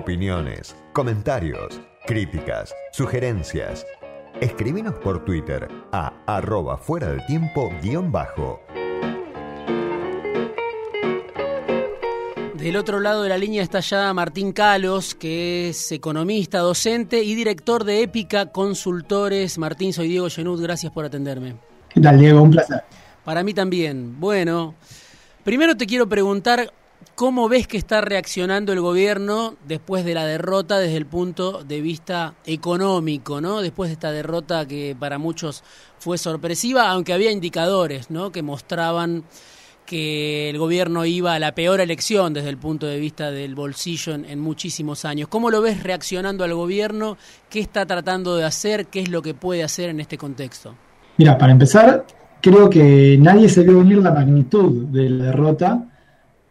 Opiniones, comentarios, críticas, sugerencias. Escribinos por Twitter a arroba fuera del tiempo guion bajo. Del otro lado de la línea está ya Martín Calos, que es economista, docente y director de Épica Consultores. Martín, soy Diego Genud, gracias por atenderme. ¿Qué tal, Diego? Un placer. Para mí también. Bueno, primero te quiero preguntar cómo ves que está reaccionando el gobierno después de la derrota desde el punto de vista económico, ¿no? Después de esta derrota que para muchos fue sorpresiva, aunque había indicadores, ¿no? Que mostraban que el gobierno iba a la peor elección desde el punto de vista del bolsillo en, muchísimos años. ¿Cómo lo ves reaccionando al gobierno? ¿Qué está tratando de hacer? ¿Qué es lo que puede hacer en este contexto? Mira, para empezar, creo que nadie se vio venir la magnitud de la derrota,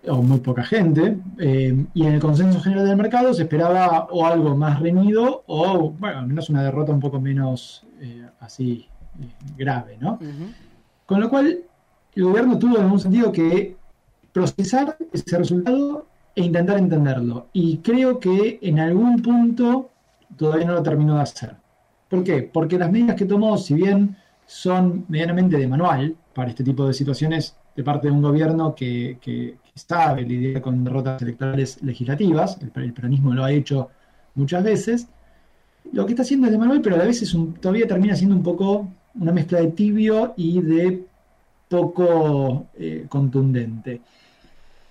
o muy poca gente, eh, y en el consenso general del mercado se esperaba o algo más reñido o, bueno, al menos una derrota un poco menos eh, así eh, grave, ¿no? Con lo cual, el gobierno tuvo en algún sentido que procesar ese resultado e intentar entenderlo. Y creo que en algún punto todavía no lo terminó de hacer. ¿Por qué? Porque las medidas que tomó, si bien son medianamente de manual para este tipo de situaciones de parte de un gobierno que, que, sabe lidiar con derrotas electorales legislativas, el, peronismo lo ha hecho muchas veces, lo que está haciendo es de manual, pero a veces todavía termina siendo un poco una mezcla de tibio y de poco eh, contundente.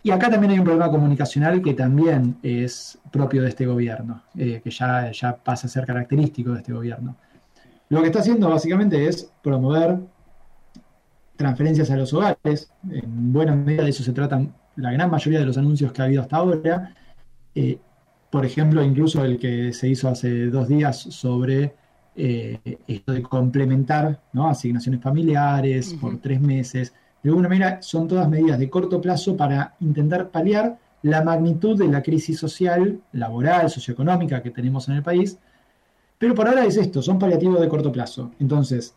Y acá también hay un problema comunicacional que también es propio de este gobierno, eh, que ya, ya pasa a ser característico de este gobierno. Lo que está haciendo básicamente es promover transferencias a los hogares. En buena medida de eso se tratan la gran mayoría de los anuncios que ha habido hasta ahora. Eh, por ejemplo, incluso el que se hizo hace dos días sobre eh, esto de complementar ¿no? asignaciones familiares por tres meses. De alguna manera son todas medidas de corto plazo para intentar paliar la magnitud de la crisis social, laboral, socioeconómica que tenemos en el país. Pero por ahora es esto, son paliativos de corto plazo. Entonces,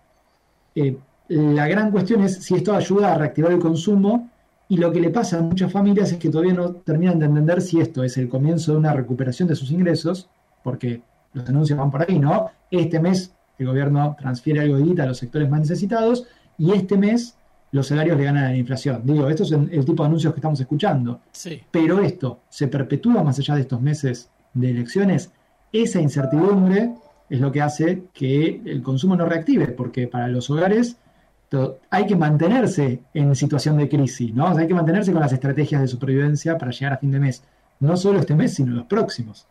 eh, la gran cuestión es si esto ayuda a reactivar el consumo y lo que le pasa a muchas familias es que todavía no terminan de entender si esto es el comienzo de una recuperación de sus ingresos, porque los anuncios van por ahí, ¿no? Este mes el gobierno transfiere algo de guita a los sectores más necesitados y este mes los salarios le ganan a la inflación. Digo, esto es el tipo de anuncios que estamos escuchando. Sí. Pero esto se perpetúa más allá de estos meses de elecciones. Esa incertidumbre es lo que hace que el consumo no reactive, porque para los hogares hay que mantenerse en situación de crisis, ¿no? hay que mantenerse con las estrategias de supervivencia para llegar a fin de mes. No solo este mes, sino los próximos.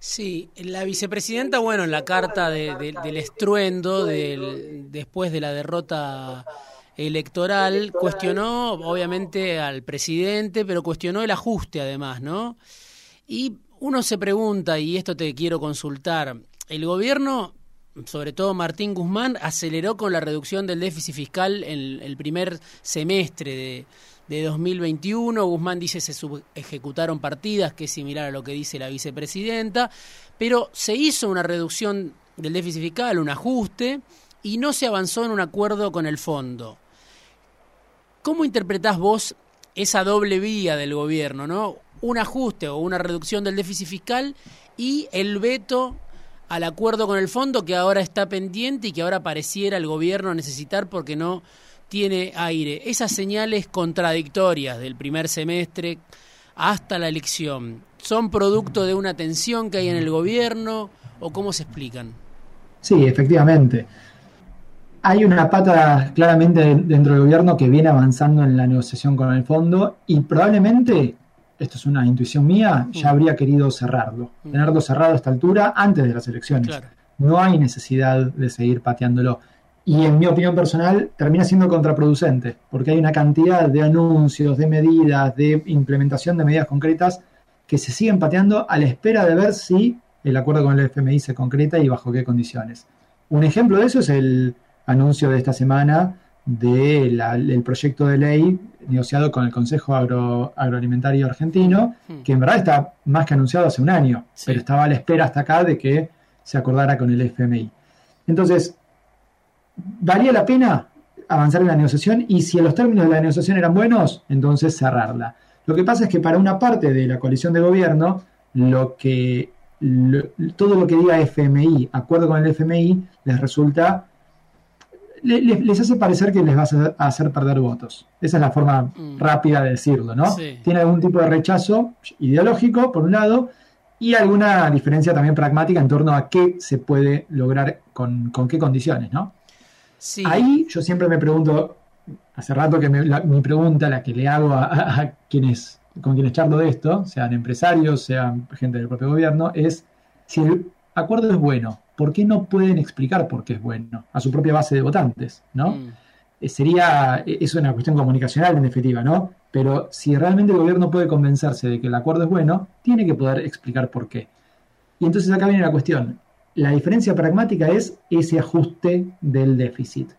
Sí, la vicepresidenta, bueno, en la carta del estruendo después de la derrota electoral, cuestionó obviamente al presidente, pero cuestionó el ajuste además, ¿no? Y uno se pregunta, y esto te quiero consultar, el gobierno, sobre todo Martín Guzmán, aceleró con la reducción del déficit fiscal en el primer semestre de, de 2021. Guzmán dice se ejecutaron partidas, que es similar a lo que dice la vicepresidenta, pero se hizo una reducción del déficit fiscal, un ajuste, y no se avanzó en un acuerdo con el fondo. ¿Cómo interpretás vos esa doble vía del gobierno, no? Un ajuste o una reducción del déficit fiscal y el veto al acuerdo con el fondo que ahora está pendiente y que ahora pareciera el gobierno necesitar porque no tiene aire. Esas señales contradictorias del primer semestre hasta la elección, ¿son producto de una tensión que hay en el gobierno o cómo se explican? Sí, efectivamente. Hay una pata claramente dentro del gobierno que viene avanzando en la negociación con el fondo y probablemente, esto es una intuición mía, ya habría querido cerrarlo, tenerlo cerrado a esta altura antes de las elecciones. No hay necesidad de seguir pateándolo y en mi opinión personal termina siendo contraproducente, porque hay una cantidad de anuncios, de medidas, de implementación de medidas concretas que se siguen pateando a la espera de ver si el acuerdo con el FMI se concreta y bajo qué condiciones. Un ejemplo de eso es el anuncio de esta semana del proyecto de ley negociado con el Consejo Agroalimentario Argentino, hmm. que en verdad está más que anunciado hace un año, pero estaba a la espera hasta acá de que se acordara con el FMI. Entonces, valía la pena avanzar en la negociación y si los términos de la negociación eran buenos, entonces cerrarla. Lo que pasa es que para una parte de la coalición de gobierno, lo que todo lo que diga FMI, acuerdo con el FMI, les resulta, les hace parecer que les va a hacer perder votos. Esa es la forma mm. rápida de decirlo, ¿no? Tiene algún tipo de rechazo ideológico, por un lado, y alguna diferencia también pragmática en torno a qué se puede lograr con, qué condiciones, ¿no? Ahí yo siempre me pregunto, hace rato que mi pregunta, la que le hago a, quienes, con quienes charlo de esto, sean empresarios, sean gente del propio gobierno, es si el acuerdo es bueno, ¿por qué no pueden explicar por qué es bueno a su propia base de votantes, ¿no? Mm. Eh, sería, eh, es una cuestión comunicacional en definitiva, ¿no? Pero si realmente el gobierno puede convencerse de que el acuerdo es bueno, tiene que poder explicar por qué. Y entonces acá viene la cuestión. La diferencia pragmática es ese ajuste del déficit,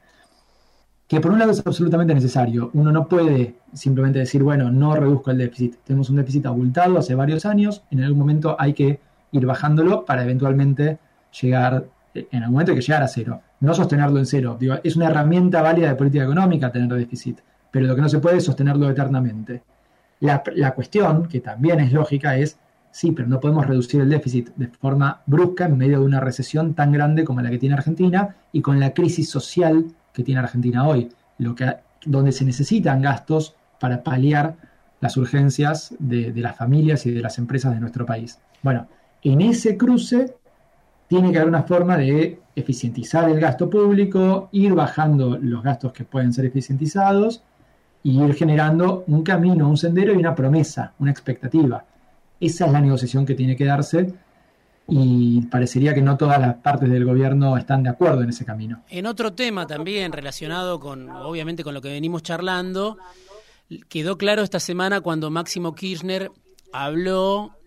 que por un lado es absolutamente necesario. Uno no puede simplemente decir, bueno, no reduzco el déficit. Tenemos un déficit abultado hace varios años, en algún momento hay que ir bajándolo para eventualmente llegar, en algún momento hay que llegar a cero no sostenerlo en cero. es una herramienta válida de política económica tener déficit, pero lo que no se puede es sostenerlo eternamente. La, cuestión, que también es lógica, es, sí, pero no podemos reducir el déficit de forma brusca en medio de una recesión tan grande como la que tiene Argentina y con la crisis social que tiene Argentina hoy, lo que, donde se necesitan gastos para paliar las urgencias de las familias y de las empresas de nuestro país. Bueno, en ese cruce tiene que haber una forma de eficientizar el gasto público, ir bajando los gastos que pueden ser eficientizados y ir generando un camino, un sendero y una promesa, una expectativa. Esa es la negociación que tiene que darse y parecería que no todas las partes del gobierno están de acuerdo en ese camino. En otro tema también relacionado con, obviamente, con lo que venimos charlando, quedó claro esta semana cuando Máximo Kirchner habló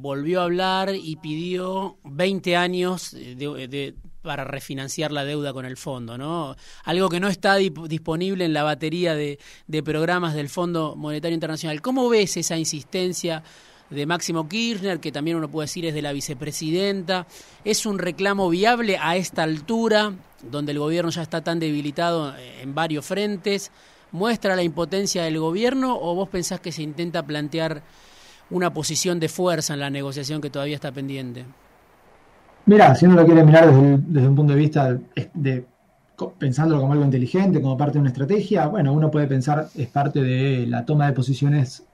volvió a hablar y pidió 20 años de, para refinanciar la deuda con el fondo, ¿no? Algo que no está disponible en la batería de, programas del Fondo Monetario Internacional. ¿Cómo ves esa insistencia de Máximo Kirchner, que también uno puede decir es de la vicepresidenta? ¿Es un reclamo viable a esta altura, donde el gobierno ya está tan debilitado en varios frentes? ¿Muestra la impotencia del gobierno o vos pensás que se intenta plantear una posición de fuerza en la negociación que todavía está pendiente? Mira, si uno lo quiere mirar desde, un punto de vista de, pensándolo como algo inteligente, como parte de una estrategia, bueno, uno puede pensar es parte de la toma de posiciones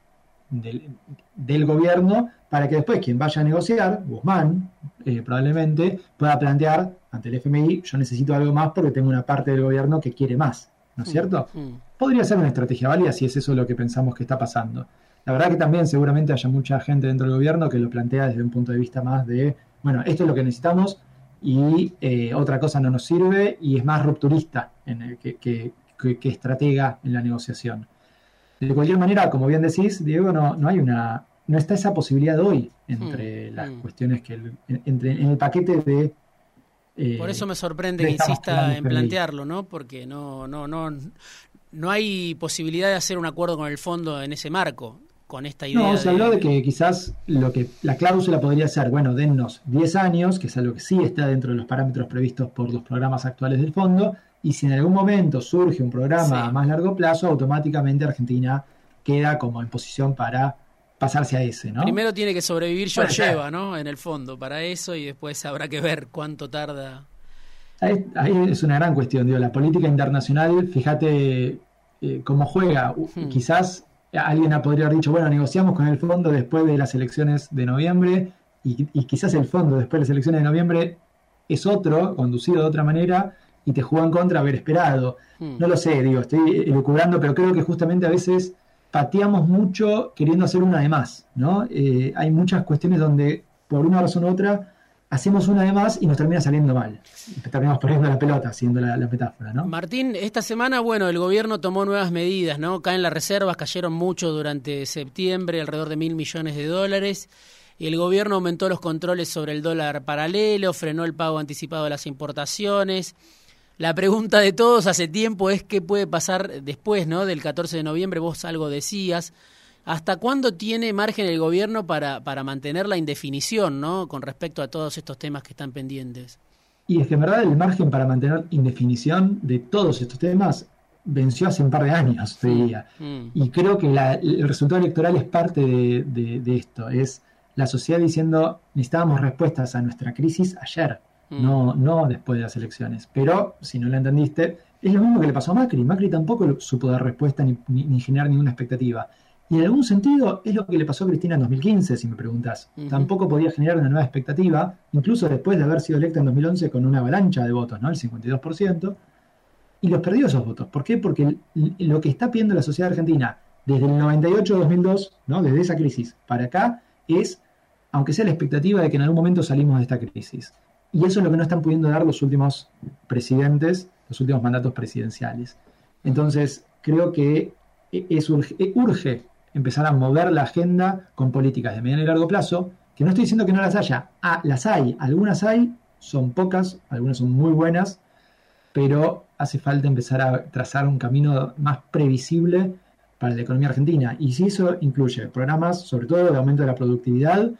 del, gobierno para que después quien vaya a negociar, Guzmán, eh, probablemente, pueda plantear ante el FMI, yo necesito algo más porque tengo una parte del gobierno que quiere más, ¿no es mm, cierto? Mm. Podría ser una estrategia válida si es eso lo que pensamos que está pasando. La verdad que también seguramente haya mucha gente dentro del gobierno que lo plantea desde un punto de vista más de, bueno, esto es lo que necesitamos y eh, otra cosa no nos sirve y es más rupturista en el que, que, estratega en la negociación. De cualquier manera, como bien decís, Diego, no, no hay una, no está esa posibilidad hoy entre hmm, las hmm. cuestiones que entre, en el paquete de eh, por eso me sorprende que insista en plantearlo, ¿no? Porque no, no, no, no hay posibilidad de hacer un acuerdo con el fondo en ese marco con esta idea. No, se habló de que quizás lo que la cláusula podría ser, bueno, dennos 10 años, que es algo que sí está dentro de los parámetros previstos por los programas actuales del fondo, y si en algún momento surge un programa a más largo plazo, automáticamente Argentina queda como en posición para pasarse a ese, ¿no? Primero tiene que sobrevivir lleva ¿no? En el fondo, para eso, y después habrá que ver cuánto tarda. Ahí, es una gran cuestión, digo, la política internacional, fíjate eh, cómo juega. Hmm. Quizás alguien podría haber dicho, bueno, negociamos con el fondo después de las elecciones de noviembre y, quizás el fondo después de las elecciones de noviembre es otro, conducido de otra manera y te jugó en contra haber esperado. Hmm. No lo sé, digo, estoy elucubrando, pero creo que justamente a veces pateamos mucho queriendo hacer una de más, ¿no? Eh, hay muchas cuestiones donde por una razón u otra hacemos una de más y nos termina saliendo mal. Terminamos perdiendo la pelota, siendo la, metáfora, ¿no? Martín, esta semana, bueno, el gobierno tomó nuevas medidas, ¿no? Caen las reservas, cayeron mucho durante septiembre, alrededor de mil millones de dólares. Y el gobierno aumentó los controles sobre el dólar paralelo, frenó el pago anticipado de las importaciones. La pregunta de todos hace tiempo es qué puede pasar después, ¿no? Del 14 de noviembre, vos algo decías. ¿Hasta cuándo tiene margen el gobierno para, para mantener la indefinición ¿no? con respecto a todos estos temas que están pendientes? Y es que en verdad el margen para mantener indefinición de todos estos temas venció hace un par de años, te diría. Mm. Y creo que el resultado electoral es parte de, esto. Es la sociedad diciendo necesitábamos respuestas a nuestra crisis ayer, mm. no, no después de las elecciones. Pero, si no lo entendiste, es lo mismo que le pasó a Macri. Macri tampoco supo dar respuesta ni, ni, generar ninguna expectativa. Y en algún sentido es lo que le pasó a Cristina en 2015, si me preguntas. Tampoco podía generar una nueva expectativa, incluso después de haber sido electa en 2011 con una avalancha de votos, ¿no? El 52%. Y los perdió esos votos. ¿Por qué? Porque lo que está pidiendo la sociedad argentina desde el 98-2002, ¿no? Desde esa crisis para acá, es aunque sea la expectativa de que en algún momento salimos de esta crisis. Y eso es lo que no están pudiendo dar los últimos presidentes, los últimos mandatos presidenciales. Entonces, creo que es urge, empezar a mover la agenda con políticas de mediano y largo plazo, que no estoy diciendo que no las haya, ah, las hay, algunas hay, son pocas, algunas son muy buenas, pero hace falta empezar a trazar un camino más previsible para la economía argentina. Y si eso incluye programas, sobre todo de aumento de la productividad,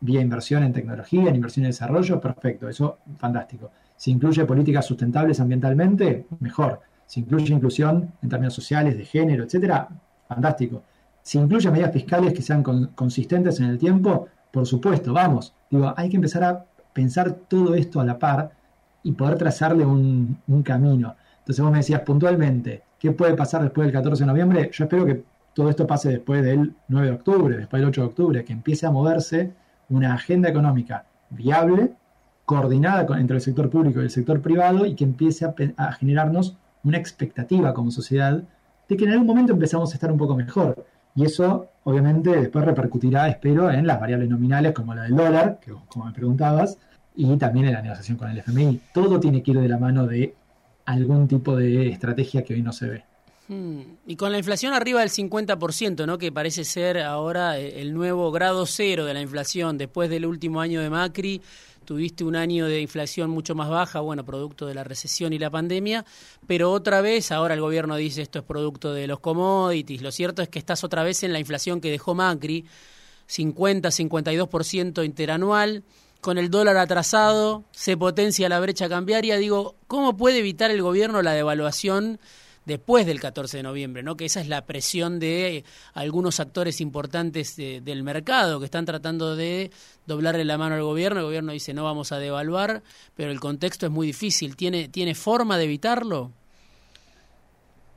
vía inversión en tecnología, en inversión en desarrollo, perfecto, eso fantástico. Si incluye políticas sustentables ambientalmente, mejor. Si incluye inclusión en términos sociales, de género, etcétera, fantástico. Si incluye medidas fiscales que sean consistentes en el tiempo, por supuesto, vamos. Digo, hay que empezar a pensar todo esto a la par y poder trazarle un, camino. Entonces vos me decías puntualmente, ¿qué puede pasar después del 14 de noviembre? Yo espero que todo esto pase después del 9 de octubre, después del 8 de octubre, que empiece a moverse una agenda económica viable, coordinada entre el sector público y el sector privado y que empiece a, generarnos una expectativa como sociedad de que en algún momento empezamos a estar un poco mejor. Y eso, obviamente, después repercutirá, espero, en las variables nominales como la del dólar, que como me preguntabas, y también en la negociación con el FMI. Todo tiene que ir de la mano de algún tipo de estrategia que hoy no se ve. Hmm. Y con la inflación arriba del 50%, ¿no? que parece ser ahora eh, el nuevo grado cero de la inflación, después del último año de Macri, tuviste un año de inflación mucho más baja, bueno, producto de la recesión y la pandemia, pero otra vez, ahora el gobierno dice esto es producto de los commodities, lo cierto es que estás otra vez en la inflación que dejó Macri, 50-52% interanual, con el dólar atrasado, se potencia la brecha cambiaria, digo, ¿cómo puede evitar el gobierno la devaluación? Después del 14 de noviembre, ¿no? que esa es la presión de algunos actores importantes del mercado que están tratando de doblarle la mano al gobierno. El gobierno dice no vamos a devaluar, pero el contexto es muy difícil. ¿Tiene, ¿tiene forma de evitarlo?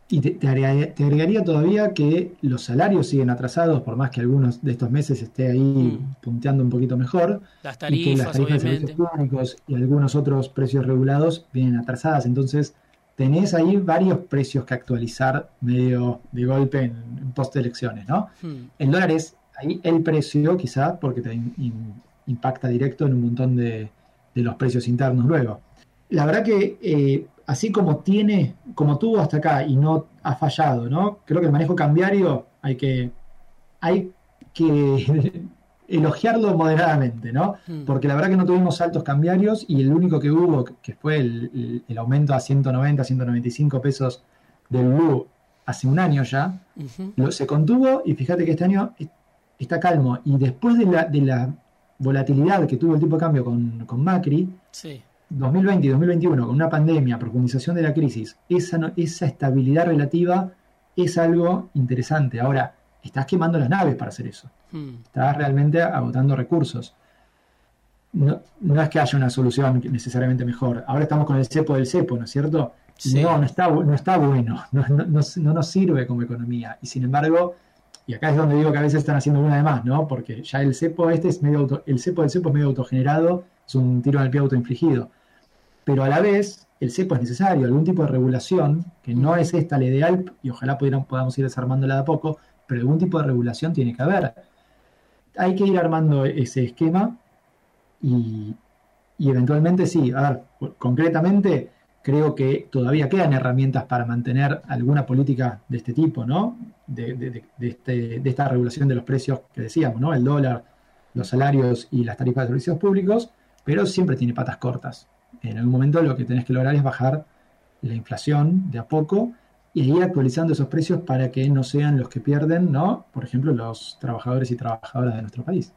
Y te, agregaría, todavía que los salarios siguen atrasados, por más que algunos de estos meses esté ahí mm. punteando un poquito mejor. Las tarifas, y que las tarifas de servicios públicos y algunos otros precios regulados vienen atrasadas. Entonces, tenés ahí varios precios que actualizar medio de golpe en, post elecciones, ¿no? Hmm. El dólar es ahí el precio, quizá, porque te impacta directo en un montón de, los precios internos luego. La verdad que eh, así como tiene, como tuvo hasta acá y no ha fallado, ¿no? Creo que el manejo cambiario hay que, hay que elogiarlo moderadamente, ¿no? Hmm. Porque la verdad que no tuvimos saltos cambiarios y el único que hubo, que fue el, aumento a 190, 195 pesos del blue hace un año ya, lo, se contuvo y fíjate que este año está calmo. Y después de la, de la volatilidad que tuvo el tipo de cambio con, Macri, 2020 y 2021, con una pandemia, profundización de la crisis, esa, esa estabilidad relativa es algo interesante. Ahora, estás quemando las naves para hacer eso. Hmm. Estás realmente agotando recursos. No, es que haya una solución necesariamente mejor. Ahora estamos con el cepo del cepo, ¿no es cierto? No, no está, no está bueno, no, nos sirve como economía. Y sin embargo, y acá es donde digo que a veces están haciendo una de más, ¿no? Porque ya el cepo este es medio auto, el cepo del cepo es medio autogenerado, es un tiro en el pie autoinfligido. Pero a la vez, el cepo es necesario, algún tipo de regulación, que no es esta la ideal, y ojalá podamos ir desarmándola de a poco, pero algún tipo de regulación tiene que haber. Hay que ir armando ese esquema y, eventualmente sí, a ver, concretamente creo que todavía quedan herramientas para mantener alguna política de este tipo, ¿no? De, este, de, esta regulación de los precios que decíamos, ¿no? El dólar, los salarios y las tarifas de servicios públicos, pero siempre tiene patas cortas. En algún momento lo que tenés que lograr es bajar la inflación de a poco y ir actualizando esos precios para que no sean los que pierden, ¿no? Por ejemplo, los trabajadores y trabajadoras de nuestro país.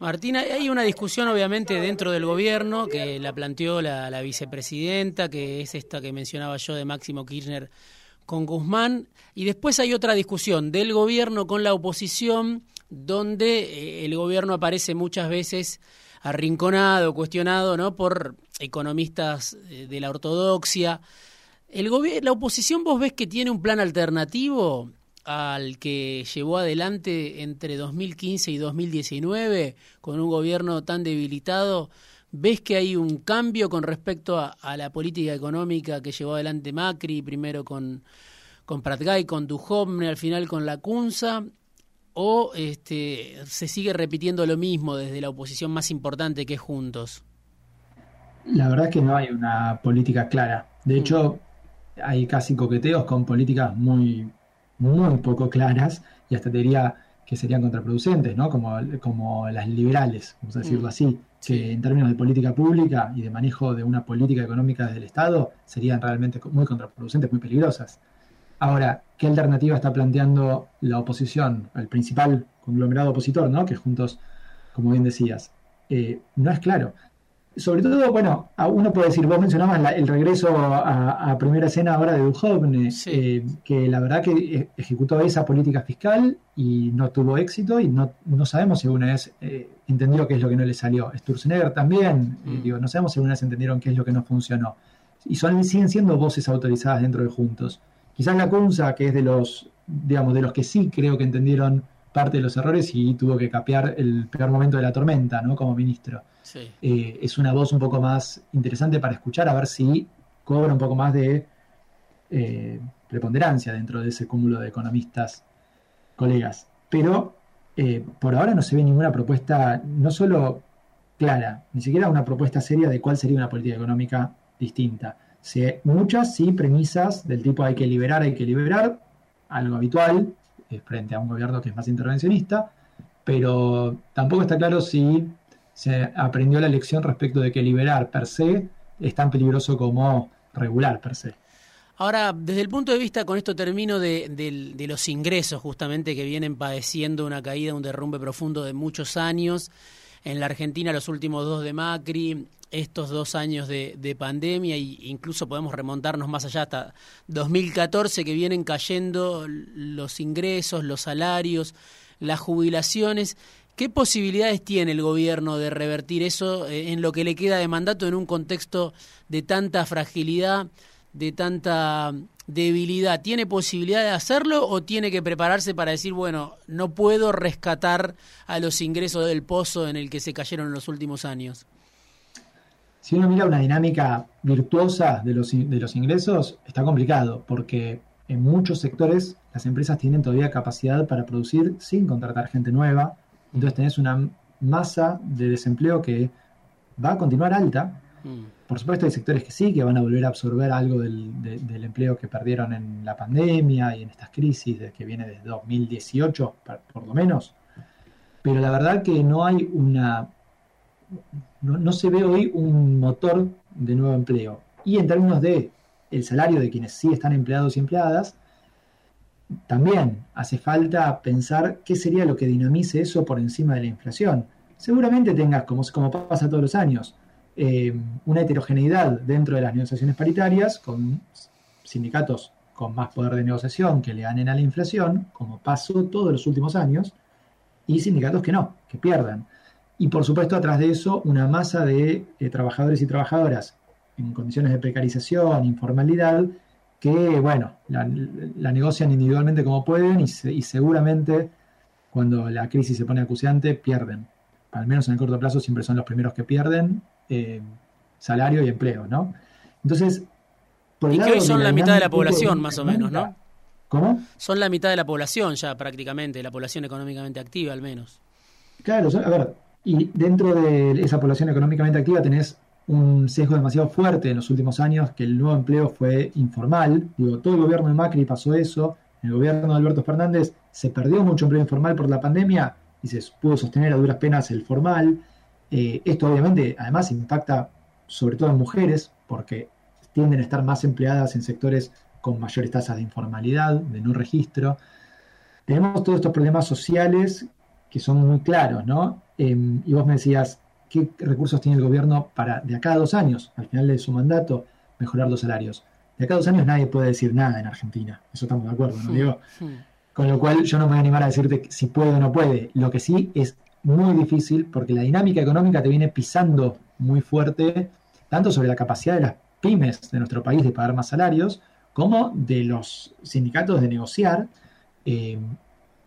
Martina, hay una discusión obviamente dentro del gobierno que la planteó la, vicepresidenta, que es esta que mencionaba yo de Máximo Kirchner con Guzmán, y después hay otra discusión del gobierno con la oposición donde eh, el gobierno aparece muchas veces arrinconado, cuestionado, ¿no? Por economistas eh, de la ortodoxia. El la oposición, vos ves que tiene un plan alternativo al que llevó adelante entre 2015 y 2019 con un gobierno tan debilitado. ¿Ves que hay un cambio con respecto a, la política económica que llevó adelante Macri, primero con, con Pratgay, con Duhovne, al final con la Cunza? ¿O este, se sigue repitiendo lo mismo desde la oposición más importante que es Juntos? La verdad es que no hay una política clara. De mm. hecho, hay casi coqueteos con políticas muy, muy poco claras y hasta te diría que serían contraproducentes, ¿no? Como, como las liberales, vamos a decirlo mm. así, que en términos de política pública y de manejo de una política económica desde el Estado serían realmente muy contraproducentes, muy peligrosas. Ahora, ¿qué alternativa está planteando la oposición, el principal conglomerado opositor, ¿no? que juntos, como bien decías? Eh, no es claro sobre todo, bueno, uno puede decir, vos mencionabas el regreso a, primera escena ahora de Duhovne, eh, que la verdad que e, ejecutó esa política fiscal y no tuvo éxito y no, no sabemos si una vez eh, entendió qué es lo que no le salió. Sturzenegger también, eh, mm. digo, no sabemos si una vez entendieron qué es lo que no funcionó. Y son, siguen siendo voces autorizadas dentro de Juntos. Quizás la CUNSA, que es de los, digamos, de los que sí creo que entendieron parte de los errores y tuvo que capear el peor momento de la tormenta, ¿no? Como ministro. Eh, es una voz un poco más interesante para escuchar, a ver si cobra un poco más de eh, preponderancia dentro de ese cúmulo de economistas, colegas. Pero eh, por ahora no se ve ninguna propuesta, no solo clara, ni siquiera una propuesta seria de cuál sería una política económica distinta. Se, muchas sí premisas del tipo hay que liberar, hay que liberar, algo habitual frente a un gobierno que es más intervencionista, pero tampoco está claro si se aprendió la lección respecto de que liberar per se es tan peligroso como regular per se. Ahora, desde el punto de vista, con esto termino, de, los ingresos justamente que vienen padeciendo una caída, un derrumbe profundo de muchos años. En la Argentina los últimos dos de Macri, estos dos años de, de pandemia e incluso podemos remontarnos más allá hasta 2014 que vienen cayendo los ingresos, los salarios, las jubilaciones. ¿Qué posibilidades tiene el gobierno de revertir eso eh, en lo que le queda de mandato en un contexto de tanta fragilidad, de tanta debilidad? ¿Tiene posibilidad de hacerlo o tiene que prepararse para decir, bueno, no puedo rescatar a los ingresos del pozo en el que se cayeron en los últimos años? Si uno mira una dinámica virtuosa de los, de los ingresos, está complicado, porque en muchos sectores las empresas tienen todavía capacidad para producir sin contratar gente nueva, entonces tenés una masa de desempleo que va a continuar alta. Mm. Por supuesto hay sectores que sí, que van a volver a absorber algo del, empleo que perdieron en la pandemia y en estas crisis que viene desde 2018, por lo menos. Pero la verdad que no hay una... No, se ve hoy un motor de nuevo empleo. Y en términos de el salario de quienes sí están empleados y empleadas, también hace falta pensar qué sería lo que dinamice eso por encima de la inflación. Seguramente tengas, como, como pasa todos los años, eh, una heterogeneidad dentro de las negociaciones paritarias con sindicatos con más poder de negociación que le ganen a la inflación, como pasó todos los últimos años, y sindicatos que no, que pierdan. Y por supuesto, atrás de eso, una masa de eh, trabajadores y trabajadoras en condiciones de precarización, informalidad, que, bueno, la, negocian individualmente como pueden y, seguramente cuando la crisis se pone acuciante pierden. Al menos en el corto plazo siempre son los primeros que pierden eh, salario y empleo, ¿no? Entonces, por y que hoy son la, mitad de la población, más o menos, ¿no? ¿Cómo? Son la mitad de la población ya prácticamente, la población económicamente activa al menos. Claro, a ver, y dentro de esa población económicamente activa tenés un sesgo demasiado fuerte en los últimos años, que el nuevo empleo fue informal. Digo, todo el gobierno de Macri pasó eso. En el gobierno de Alberto Fernández se perdió mucho empleo informal por la pandemia y se pudo sostener a duras penas el formal. Eh, esto obviamente además impacta sobre todo en mujeres porque tienden a estar más empleadas en sectores con mayores tasas de informalidad, de no registro. Tenemos todos estos problemas sociales que son muy claros, ¿no? Em, y vos me decías, qué recursos tiene el gobierno para de acá a dos años, al final de su mandato, mejorar los salarios. De acá a dos años nadie puede decir nada en Argentina, eso estamos de acuerdo, ¿no? Digo, Con lo cual yo no me voy a animar a decirte si puede o no puede. Lo que sí es muy difícil porque la dinámica económica te viene pisando muy fuerte, tanto sobre la capacidad de las pymes de nuestro país de pagar más salarios, como de los sindicatos de negociar eh,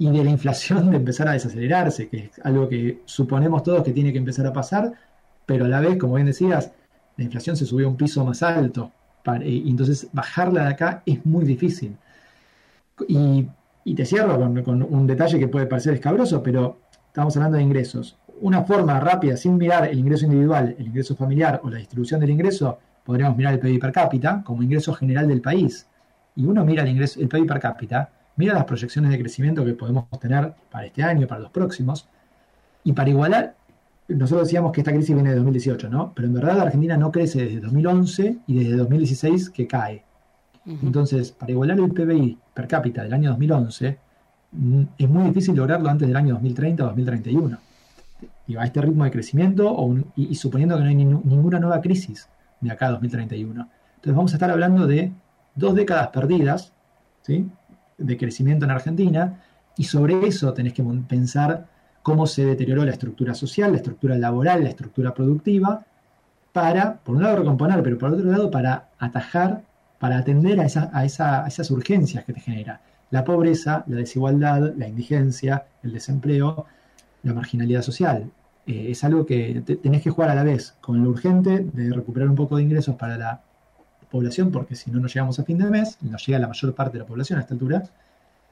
y de la inflación de empezar a desacelerarse, que es algo que suponemos todos que tiene que empezar a pasar, pero a la vez, como bien decías, la inflación se subió a un piso más alto, para, y entonces bajarla de acá es muy difícil. Y, te cierro con, con, un detalle que puede parecer escabroso, pero estamos hablando de ingresos. Una forma rápida, sin mirar el ingreso individual, el ingreso familiar o la distribución del ingreso, podríamos mirar el PIB per cápita como ingreso general del país. Y uno mira el, ingreso, el PIB per cápita, mira las proyecciones de crecimiento que podemos tener para este año, para los próximos, y para igualar, nosotros decíamos que esta crisis viene de 2018, ¿no? Pero en verdad la Argentina no crece desde 2011 y desde 2016 que cae. Entonces, para igualar el PBI per cápita del año 2011, mm, es muy difícil lograrlo antes del año 2030 o 2031. Y a este ritmo de crecimiento y, suponiendo que no hay ninguna nueva crisis de acá a 2031. Entonces vamos a estar hablando de dos décadas perdidas ¿sí? De crecimiento en Argentina y sobre eso tenés que pensar cómo se deterioró la estructura social, la estructura laboral, la estructura productiva, para, por un lado, recomponer, pero por otro lado, para atajar, para atender a, a, esas urgencias que te genera. La pobreza, la desigualdad, la indigencia, el desempleo, la marginalidad social. Eh, es algo que tenés que jugar a la vez con lo urgente de recuperar un poco de ingresos para la población, porque si no, no llegamos a fin de mes, nos llega la mayor parte de la población a esta altura,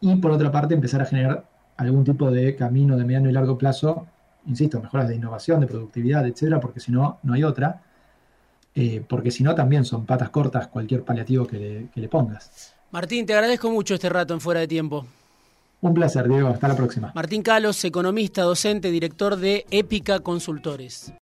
y por otra parte empezar a generar algún tipo de camino de mediano y largo plazo, insisto, mejoras de innovación, de productividad, etcétera, porque si no, no hay otra, eh, porque si no, también son patas cortas cualquier paliativo que le, que le pongas. Martín, te agradezco mucho este rato en Fuera de Tiempo. Un placer, Diego. Hasta la próxima. Martín Calos, economista, docente, director de Épica Consultores.